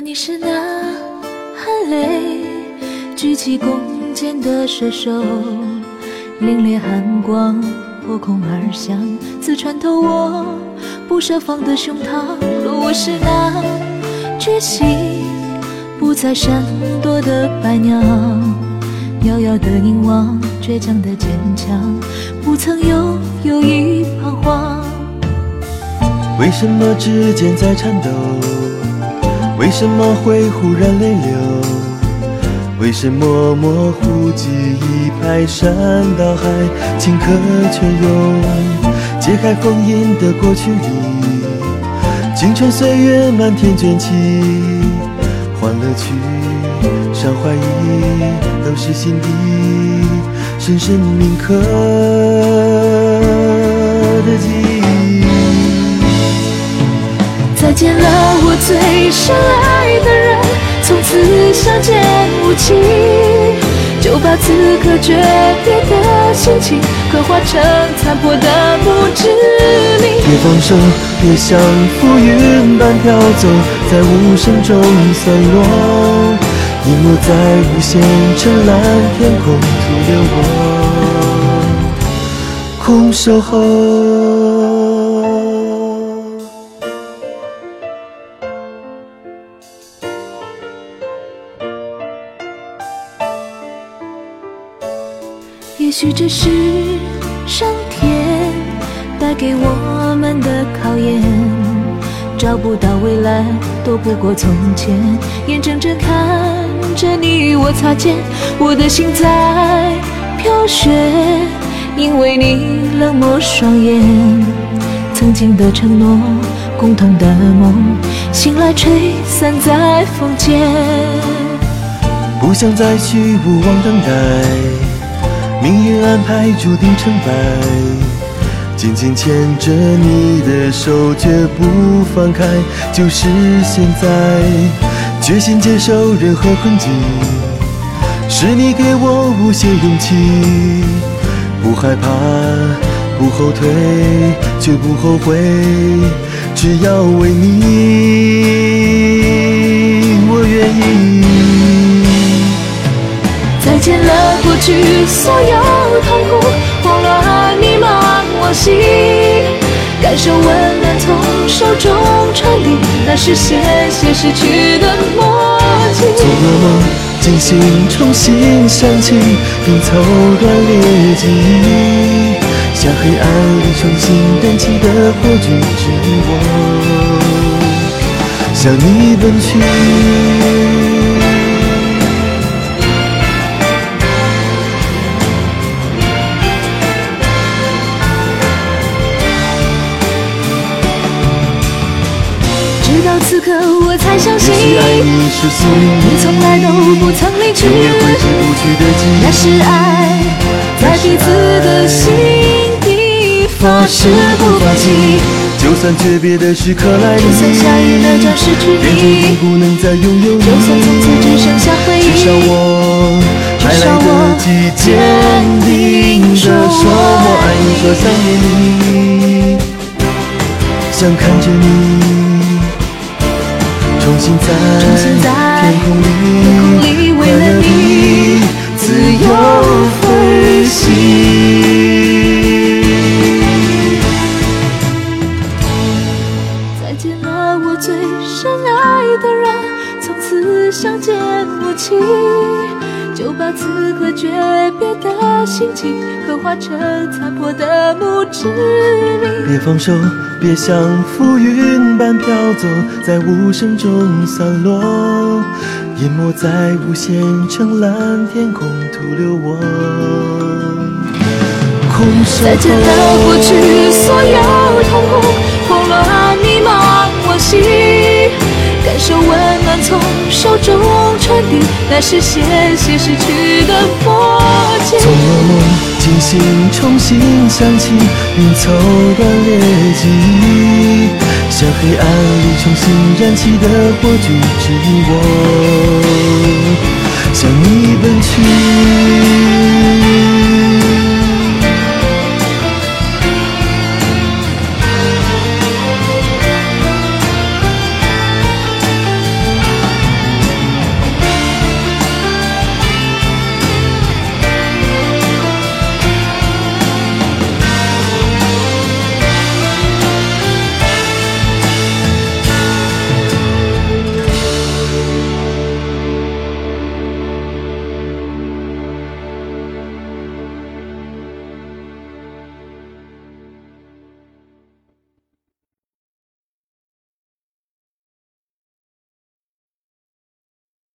你是那含泪举起弓箭的射手，凛冽寒光破空而降，刺穿透我不设防的胸膛。若我是那觉醒不再闪躲的白鸟，遥遥的凝望，倔强的坚强，不曾有犹豫彷徨。为什么指尖在颤抖？为什么会忽然泪流？为什么模糊记忆排山倒海，顷刻却又揭开封印的过去里，青春岁月漫天卷起，欢乐曲，伤怀疑，都是心底深深铭刻的记忆。见了，我最深爱的人，从此相见无期。就把此刻诀别的心情，刻画成残破的墓志铭。别放手，别像浮云般飘走，在无声中散落，淹没在无限湛蓝天空，徒留我空守候。也许这是上天带给我们的考验，找不到未来，躲不过从前，眼睁睁看着你我擦肩，我的心在飘雪，因为你冷漠双眼，曾经的承诺，共同的梦，醒来吹散在风间，不想再去无望等待。命运安排注定成败，紧紧牵着你的手，绝不放开。就是现在，决心接受任何困境，是你给我无限勇气。不害怕，不后退，绝不后悔，只要为你，我愿意。去所有痛苦，慌乱迷茫往昔，感受温暖从手中传递，那是险些失去的默契。做噩梦惊醒，重新想起，并凑断裂记忆，向黑暗里重新燃起的火炬，指引我向你奔去。刻，我才相信，你从来都不曾离去。那是爱，在彼此的心底发誓不放弃。就算诀别的时刻来临，就算下一秒将失去你，不能再拥有你，就算从此只剩下回忆，至少我还来得及坚定地说我爱你，说想念你，想看着你。重新在天空里，为了你自由飞行。再见了，我最深爱的人，从此相见无期。就把此刻诀别的心情，刻画成残破的墓志铭。别放手，别像浮云般飘走，在无声中散落，淹没在无限澄蓝天空，徒留我空守再见了，过去那是险些失去的默契。做噩梦惊醒，重新想起，拼凑的裂记忆，向黑暗里重新燃起的火炬，指引我。